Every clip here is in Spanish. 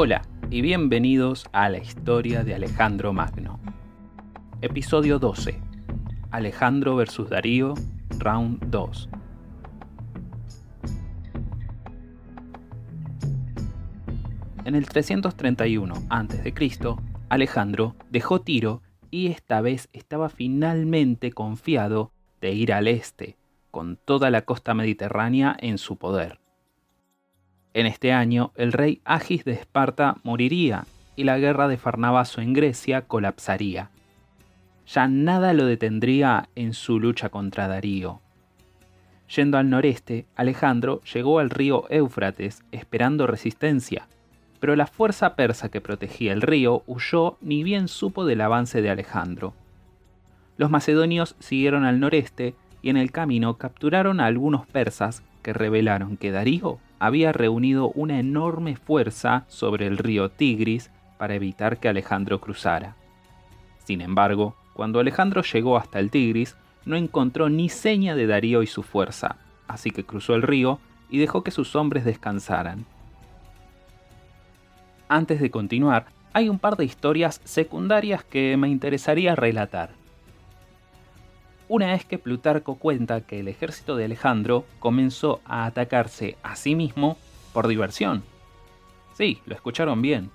Hola y bienvenidos a la historia de Alejandro Magno. Episodio 12. Alejandro vs Darío, Round 2. En el 331 a.C., Alejandro dejó Tiro y esta vez estaba finalmente confiado de ir al este, con toda la costa mediterránea en su poder. En este año, el rey Agis de Esparta moriría y la guerra de Farnabazo en Grecia colapsaría. Ya nada lo detendría en su lucha contra Darío. Yendo al noreste, Alejandro llegó al río Éufrates esperando resistencia, pero la fuerza persa que protegía el río huyó ni bien supo del avance de Alejandro. Los macedonios siguieron al noreste y en el camino capturaron a algunos persas que revelaron que Darío había reunido una enorme fuerza sobre el río Tigris para evitar que Alejandro cruzara. Sin embargo, cuando Alejandro llegó hasta el Tigris, no encontró ni seña de Darío y su fuerza, así que cruzó el río y dejó que sus hombres descansaran. Antes de continuar, hay un par de historias secundarias que me interesaría relatar. Una es que Plutarco cuenta que el ejército de Alejandro comenzó a atacarse a sí mismo por diversión. Sí, lo escucharon bien.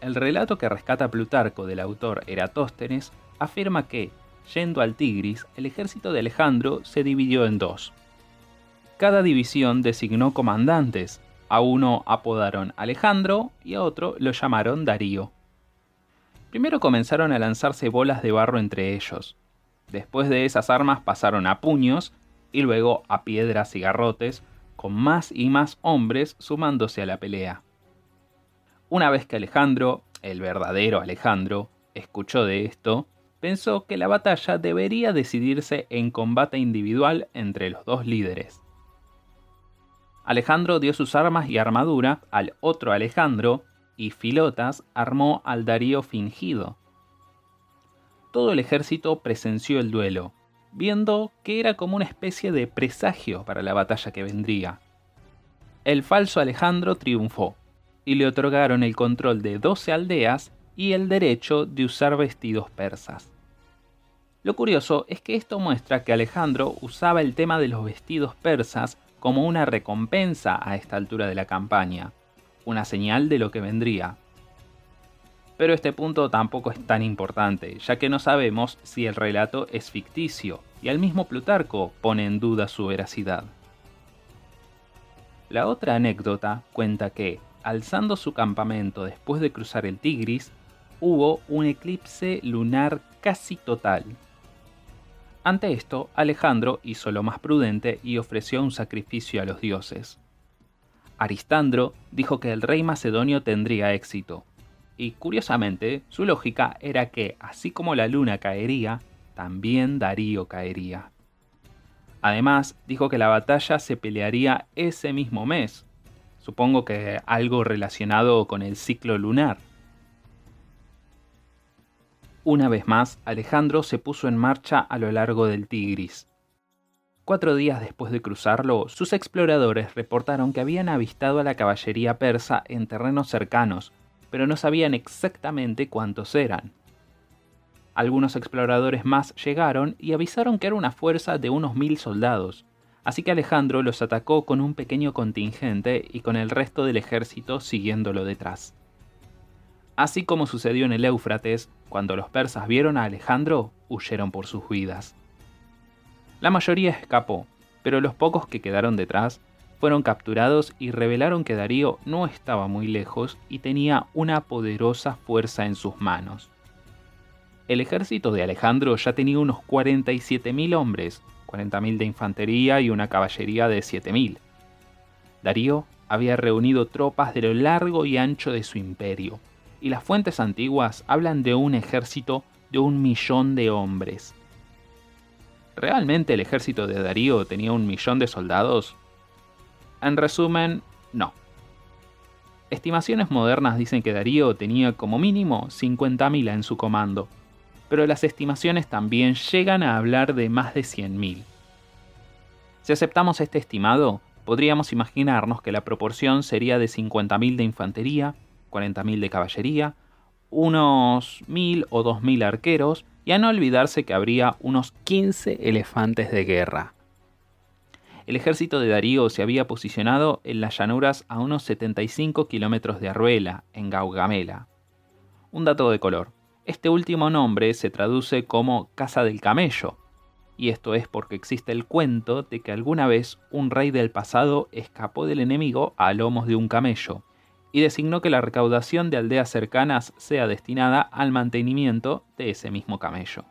El relato que rescata Plutarco del autor Eratóstenes afirma que, yendo al Tigris, el ejército de Alejandro se dividió en dos. Cada división designó comandantes, a uno apodaron Alejandro y a otro lo llamaron Darío. Primero comenzaron a lanzarse bolas de barro entre ellos, Después de esas armas pasaron a puños y luego a piedras y garrotes, con más y más hombres sumándose a la pelea. Una vez que Alejandro, el verdadero Alejandro, escuchó de esto, pensó que la batalla debería decidirse en combate individual entre los dos líderes. Alejandro dio sus armas y armadura al otro Alejandro y Filotas armó al Darío fingido, todo el ejército presenció el duelo, viendo que era como una especie de presagio para la batalla que vendría. El falso Alejandro triunfó, y le otorgaron el control de 12 aldeas y el derecho de usar vestidos persas. Lo curioso es que esto muestra que Alejandro usaba el tema de los vestidos persas como una recompensa a esta altura de la campaña, una señal de lo que vendría pero este punto tampoco es tan importante, ya que no sabemos si el relato es ficticio, y al mismo Plutarco pone en duda su veracidad. La otra anécdota cuenta que, alzando su campamento después de cruzar el Tigris, hubo un eclipse lunar casi total. Ante esto, Alejandro hizo lo más prudente y ofreció un sacrificio a los dioses. Aristandro dijo que el rey macedonio tendría éxito, y curiosamente su lógica era que así como la luna caería, también Darío caería. Además, dijo que la batalla se pelearía ese mismo mes, supongo que algo relacionado con el ciclo lunar. Una vez más, Alejandro se puso en marcha a lo largo del Tigris. Cuatro días después de cruzarlo, sus exploradores reportaron que habían avistado a la caballería persa en terrenos cercanos, pero no sabían exactamente cuántos eran. Algunos exploradores más llegaron y avisaron que era una fuerza de unos mil soldados, así que Alejandro los atacó con un pequeño contingente y con el resto del ejército siguiéndolo detrás. Así como sucedió en el Éufrates, cuando los persas vieron a Alejandro, huyeron por sus vidas. La mayoría escapó, pero los pocos que quedaron detrás fueron capturados y revelaron que Darío no estaba muy lejos y tenía una poderosa fuerza en sus manos. El ejército de Alejandro ya tenía unos 47.000 hombres, 40.000 de infantería y una caballería de 7.000. Darío había reunido tropas de lo largo y ancho de su imperio, y las fuentes antiguas hablan de un ejército de un millón de hombres. ¿Realmente el ejército de Darío tenía un millón de soldados? En resumen, no. Estimaciones modernas dicen que Darío tenía como mínimo 50.000 en su comando, pero las estimaciones también llegan a hablar de más de 100.000. Si aceptamos este estimado, podríamos imaginarnos que la proporción sería de 50.000 de infantería, 40.000 de caballería, unos 1.000 o 2.000 arqueros y a no olvidarse que habría unos 15 elefantes de guerra. El ejército de Darío se había posicionado en las llanuras a unos 75 kilómetros de Arruela, en Gaugamela. Un dato de color. Este último nombre se traduce como Casa del Camello, y esto es porque existe el cuento de que alguna vez un rey del pasado escapó del enemigo a lomos de un camello, y designó que la recaudación de aldeas cercanas sea destinada al mantenimiento de ese mismo camello.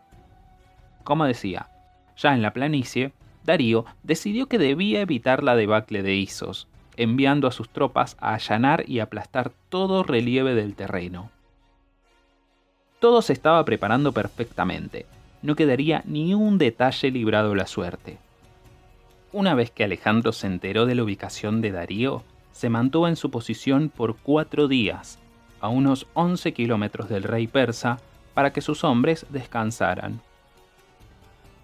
Como decía, ya en la planicie, Darío decidió que debía evitar la debacle de Isos, enviando a sus tropas a allanar y aplastar todo relieve del terreno. Todo se estaba preparando perfectamente, no quedaría ni un detalle librado a la suerte. Una vez que Alejandro se enteró de la ubicación de Darío, se mantuvo en su posición por cuatro días, a unos 11 kilómetros del rey persa, para que sus hombres descansaran.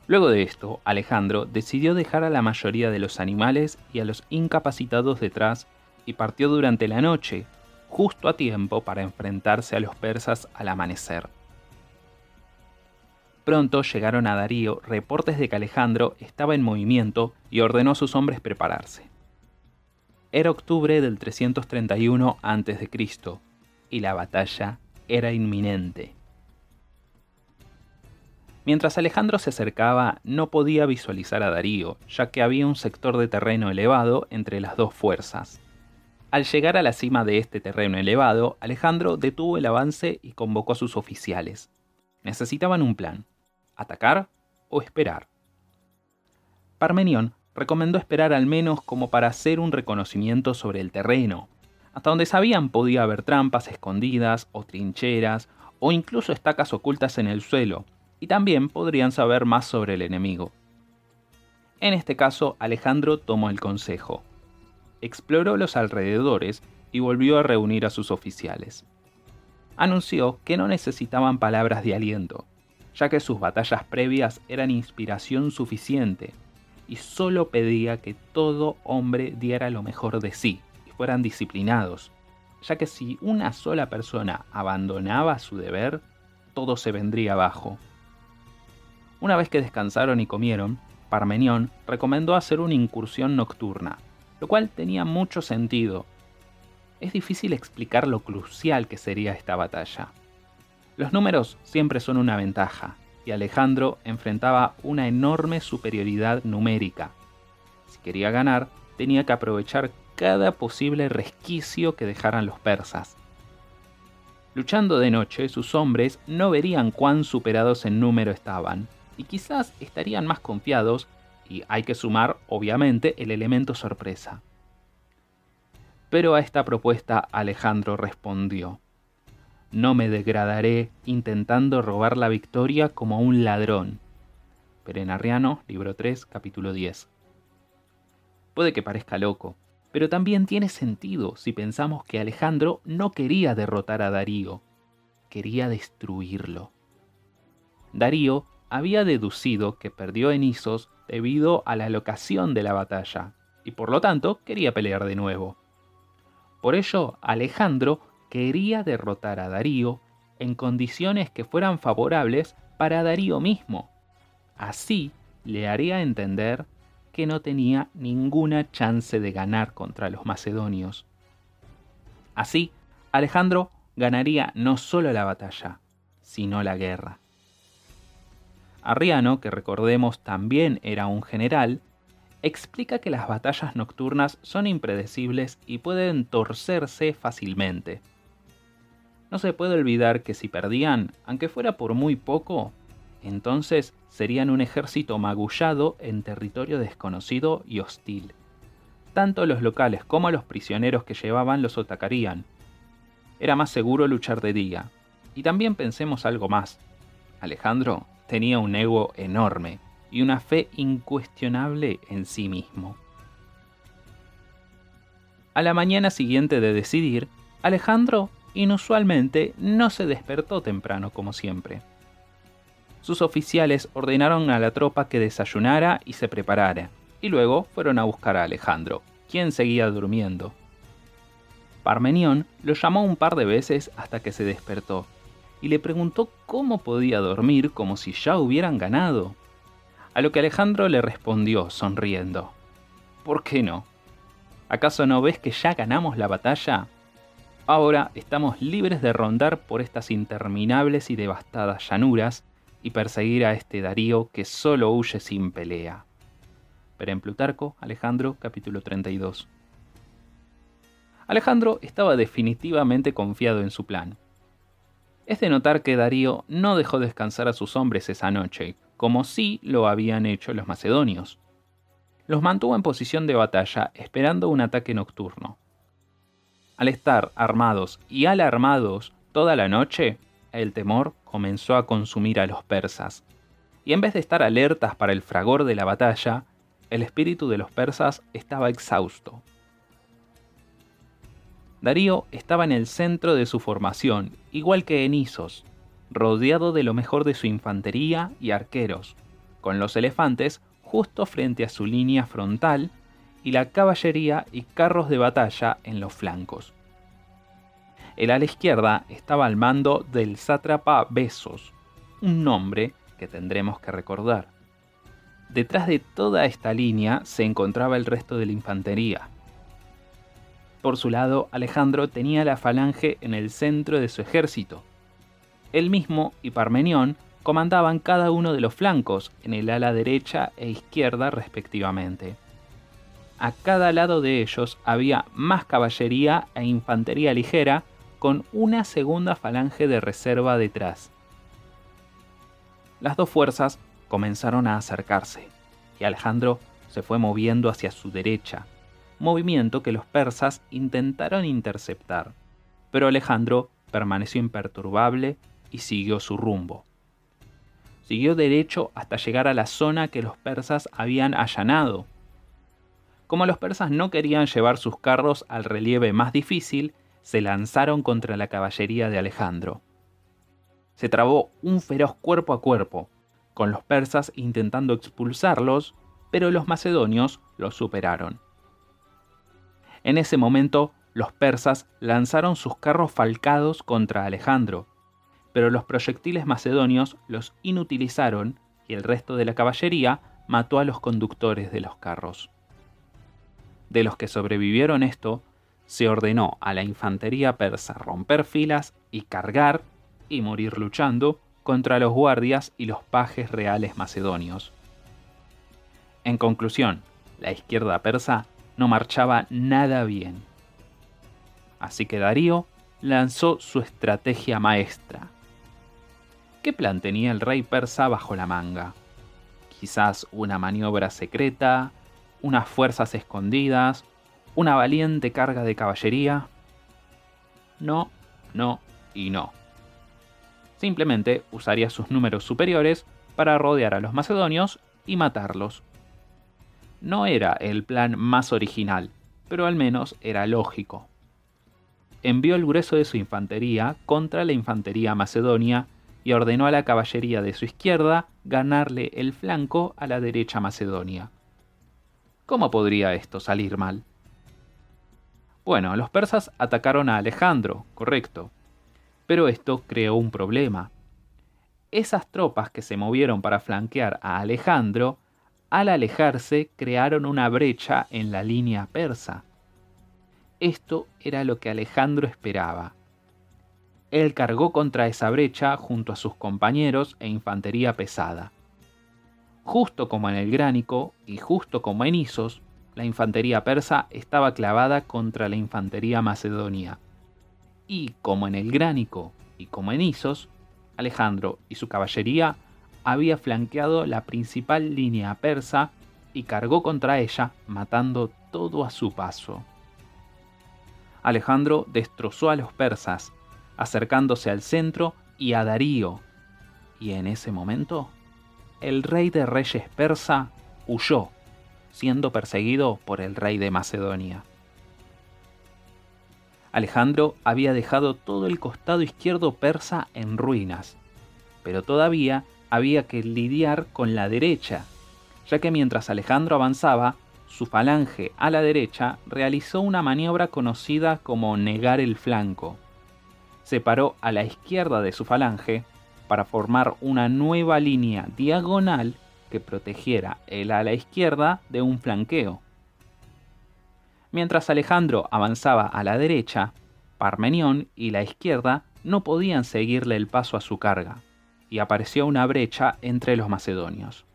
Luego de esto, Alejandro decidió dejar a la mayoría de los animales y a los incapacitados detrás y partió durante la noche, justo a tiempo para enfrentarse a los persas al amanecer. Pronto llegaron a Darío reportes de que Alejandro estaba en movimiento y ordenó a sus hombres prepararse. Era octubre del 331 a.C. y la batalla era inminente. Mientras Alejandro se acercaba, no podía visualizar a Darío, ya que había un sector de terreno elevado entre las dos fuerzas. Al llegar a la cima de este terreno elevado, Alejandro detuvo el avance y convocó a sus oficiales. Necesitaban un plan, atacar o esperar. Parmenión recomendó esperar al menos como para hacer un reconocimiento sobre el terreno. Hasta donde sabían podía haber trampas escondidas o trincheras o incluso estacas ocultas en el suelo, y también podrían saber más sobre el enemigo. En este caso, Alejandro tomó el consejo. Exploró los alrededores y volvió a reunir a sus oficiales. Anunció que no necesitaban palabras de aliento, ya que sus batallas previas eran inspiración suficiente y solo pedía que todo hombre diera lo mejor de sí y fueran disciplinados, ya que si una sola persona abandonaba su deber, todo se vendría abajo. Una vez que descansaron y comieron, Parmenión recomendó hacer una incursión nocturna, lo cual tenía mucho sentido. Es difícil explicar lo crucial que sería esta batalla. Los números siempre son una ventaja, y Alejandro enfrentaba una enorme superioridad numérica. Si quería ganar, tenía que aprovechar cada posible resquicio que dejaran los persas. Luchando de noche, sus hombres no verían cuán superados en número estaban, y quizás estarían más confiados, y hay que sumar, obviamente, el elemento sorpresa. Pero a esta propuesta Alejandro respondió, no me degradaré intentando robar la victoria como un ladrón. Perenarriano, libro 3, capítulo 10. Puede que parezca loco, pero también tiene sentido si pensamos que Alejandro no quería derrotar a Darío, quería destruirlo. Darío había deducido que perdió en Isos debido a la locación de la batalla, y por lo tanto quería pelear de nuevo. Por ello, Alejandro quería derrotar a Darío en condiciones que fueran favorables para Darío mismo. Así le haría entender que no tenía ninguna chance de ganar contra los macedonios. Así, Alejandro ganaría no solo la batalla, sino la guerra. Arriano, que recordemos también era un general, explica que las batallas nocturnas son impredecibles y pueden torcerse fácilmente. No se puede olvidar que si perdían, aunque fuera por muy poco, entonces serían un ejército magullado en territorio desconocido y hostil. Tanto los locales como los prisioneros que llevaban los atacarían. Era más seguro luchar de día. Y también pensemos algo más. Alejandro tenía un ego enorme y una fe incuestionable en sí mismo. A la mañana siguiente de decidir, Alejandro inusualmente no se despertó temprano como siempre. Sus oficiales ordenaron a la tropa que desayunara y se preparara, y luego fueron a buscar a Alejandro, quien seguía durmiendo. Parmenión lo llamó un par de veces hasta que se despertó y le preguntó cómo podía dormir como si ya hubieran ganado. A lo que Alejandro le respondió sonriendo. ¿Por qué no? ¿Acaso no ves que ya ganamos la batalla? Ahora estamos libres de rondar por estas interminables y devastadas llanuras y perseguir a este Darío que solo huye sin pelea. Pero en Plutarco, Alejandro, capítulo 32. Alejandro estaba definitivamente confiado en su plan. Es de notar que Darío no dejó descansar a sus hombres esa noche, como sí lo habían hecho los macedonios. Los mantuvo en posición de batalla esperando un ataque nocturno. Al estar armados y alarmados toda la noche, el temor comenzó a consumir a los persas, y en vez de estar alertas para el fragor de la batalla, el espíritu de los persas estaba exhausto. Darío estaba en el centro de su formación, igual que Enisos, rodeado de lo mejor de su infantería y arqueros, con los elefantes justo frente a su línea frontal y la caballería y carros de batalla en los flancos. El ala izquierda estaba al mando del sátrapa Besos, un nombre que tendremos que recordar. Detrás de toda esta línea se encontraba el resto de la infantería, por su lado, Alejandro tenía la falange en el centro de su ejército. Él mismo y Parmenión comandaban cada uno de los flancos, en el ala derecha e izquierda respectivamente. A cada lado de ellos había más caballería e infantería ligera, con una segunda falange de reserva detrás. Las dos fuerzas comenzaron a acercarse, y Alejandro se fue moviendo hacia su derecha, movimiento que los persas intentaron interceptar, pero Alejandro permaneció imperturbable y siguió su rumbo. Siguió derecho hasta llegar a la zona que los persas habían allanado. Como los persas no querían llevar sus carros al relieve más difícil, se lanzaron contra la caballería de Alejandro. Se trabó un feroz cuerpo a cuerpo, con los persas intentando expulsarlos, pero los macedonios los superaron. En ese momento, los persas lanzaron sus carros falcados contra Alejandro, pero los proyectiles macedonios los inutilizaron y el resto de la caballería mató a los conductores de los carros. De los que sobrevivieron esto, se ordenó a la infantería persa romper filas y cargar y morir luchando contra los guardias y los pajes reales macedonios. En conclusión, la izquierda persa no marchaba nada bien. Así que Darío lanzó su estrategia maestra. ¿Qué plan tenía el rey persa bajo la manga? Quizás una maniobra secreta, unas fuerzas escondidas, una valiente carga de caballería. No, no y no. Simplemente usaría sus números superiores para rodear a los macedonios y matarlos. No era el plan más original, pero al menos era lógico. Envió el grueso de su infantería contra la infantería macedonia y ordenó a la caballería de su izquierda ganarle el flanco a la derecha macedonia. ¿Cómo podría esto salir mal? Bueno, los persas atacaron a Alejandro, correcto, pero esto creó un problema. Esas tropas que se movieron para flanquear a Alejandro al alejarse crearon una brecha en la línea persa. Esto era lo que Alejandro esperaba. Él cargó contra esa brecha junto a sus compañeros e infantería pesada. Justo como en el Gránico y justo como en Isos, la infantería persa estaba clavada contra la infantería macedonia. Y como en el Gránico y como en Isos, Alejandro y su caballería había flanqueado la principal línea persa y cargó contra ella, matando todo a su paso. Alejandro destrozó a los persas, acercándose al centro y a Darío, y en ese momento, el rey de reyes persa huyó, siendo perseguido por el rey de Macedonia. Alejandro había dejado todo el costado izquierdo persa en ruinas, pero todavía había que lidiar con la derecha, ya que mientras Alejandro avanzaba, su falange a la derecha realizó una maniobra conocida como negar el flanco. Se paró a la izquierda de su falange para formar una nueva línea diagonal que protegiera el ala izquierda de un flanqueo. Mientras Alejandro avanzaba a la derecha, Parmenión y la izquierda no podían seguirle el paso a su carga, y apareció una brecha entre los macedonios.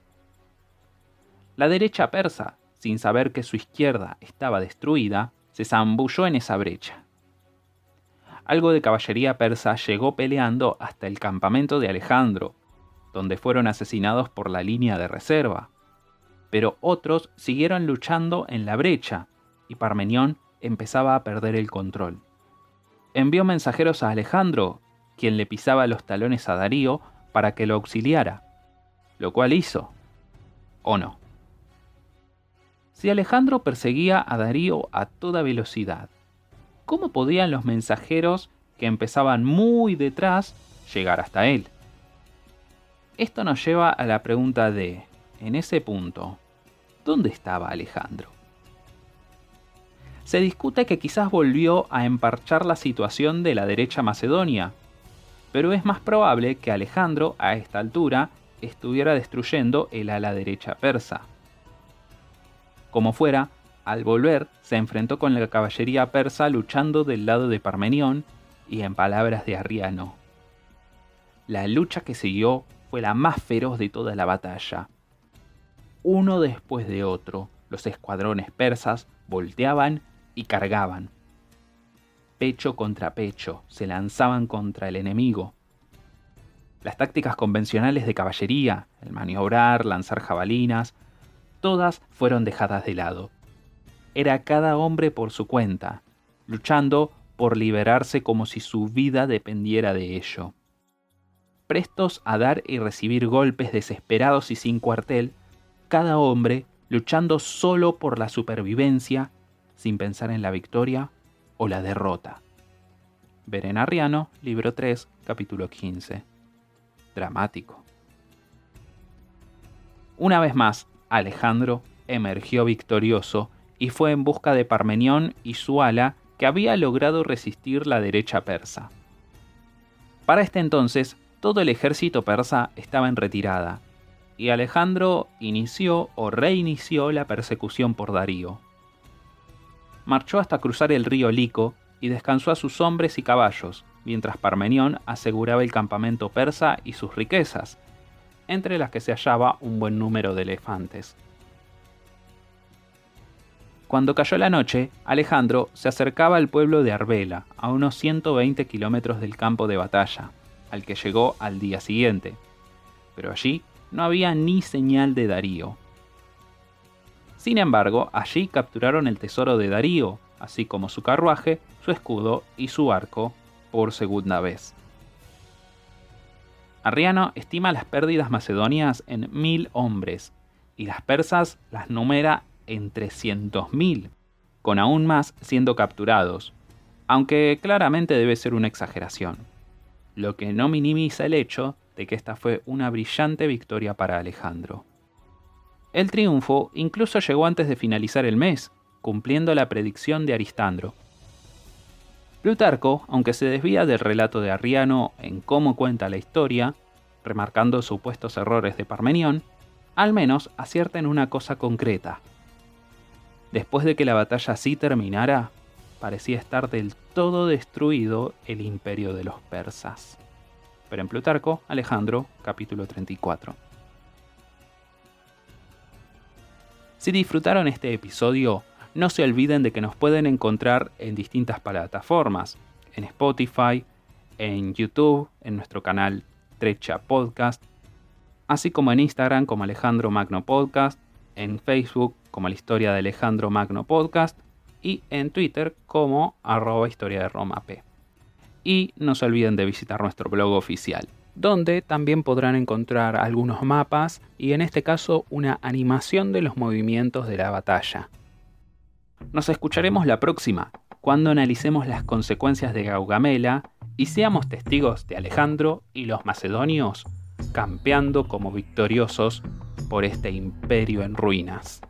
La derecha persa, sin saber que su izquierda estaba destruida, se zambulló en esa brecha. Algo de caballería persa llegó peleando hasta el campamento de Alejandro, donde fueron asesinados por la línea de reserva. Pero otros siguieron luchando en la brecha, y Parmenión empezaba a perder el control. Envió mensajeros a Alejandro, quien le pisaba los talones a Darío para que lo auxiliara, lo cual hizo, ¿o no? Si Alejandro perseguía a Darío a toda velocidad, ¿cómo podían los mensajeros que empezaban muy detrás llegar hasta él? Esto nos lleva a la pregunta de, en ese punto, ¿dónde estaba Alejandro? Se discute que quizás volvió a emparchar la situación de la derecha macedonia, pero es más probable que Alejandro a esta altura estuviera destruyendo el ala derecha persa. Como fuera, al volver se enfrentó con la caballería persa luchando del lado de Parmenión y en palabras de Arriano. La lucha que siguió fue la más feroz de toda la batalla. Uno después de otro, los escuadrones persas volteaban y cargaban. Pecho contra pecho, se lanzaban contra el enemigo. Las tácticas convencionales de caballería, el maniobrar, lanzar jabalinas, todas fueron dejadas de lado. Era cada hombre por su cuenta, luchando por liberarse como si su vida dependiera de ello prestos a dar y recibir golpes desesperados y sin cuartel, cada hombre luchando solo por la supervivencia, sin pensar en la victoria o la derrota. Berenariano, libro 3, capítulo 15. Dramático. Una vez más, Alejandro emergió victorioso y fue en busca de Parmenión y su ala que había logrado resistir la derecha persa. Para este entonces, todo el ejército persa estaba en retirada, y Alejandro inició o reinició la persecución por Darío. Marchó hasta cruzar el río Lico y descansó a sus hombres y caballos, mientras Parmenión aseguraba el campamento persa y sus riquezas, entre las que se hallaba un buen número de elefantes. Cuando cayó la noche, Alejandro se acercaba al pueblo de Arbela, a unos 120 kilómetros del campo de batalla al que llegó al día siguiente. Pero allí no había ni señal de Darío. Sin embargo, allí capturaron el tesoro de Darío, así como su carruaje, su escudo y su arco, por segunda vez. Arriano estima las pérdidas macedonias en mil hombres, y las persas las numera en trescientos mil, con aún más siendo capturados, aunque claramente debe ser una exageración lo que no minimiza el hecho de que esta fue una brillante victoria para Alejandro. El triunfo incluso llegó antes de finalizar el mes, cumpliendo la predicción de Aristandro. Plutarco, aunque se desvía del relato de Arriano en cómo cuenta la historia, remarcando supuestos errores de Parmenión, al menos acierta en una cosa concreta. Después de que la batalla así terminara, parecía estar del todo destruido el imperio de los persas. Pero en Plutarco, Alejandro, capítulo 34. Si disfrutaron este episodio, no se olviden de que nos pueden encontrar en distintas plataformas, en Spotify, en YouTube, en nuestro canal Trecha Podcast, así como en Instagram como Alejandro Magno Podcast, en Facebook como la historia de Alejandro Magno Podcast y en Twitter como arroba historia de Roma P. Y no se olviden de visitar nuestro blog oficial, donde también podrán encontrar algunos mapas y en este caso una animación de los movimientos de la batalla. Nos escucharemos la próxima, cuando analicemos las consecuencias de Gaugamela y seamos testigos de Alejandro y los macedonios campeando como victoriosos por este imperio en ruinas.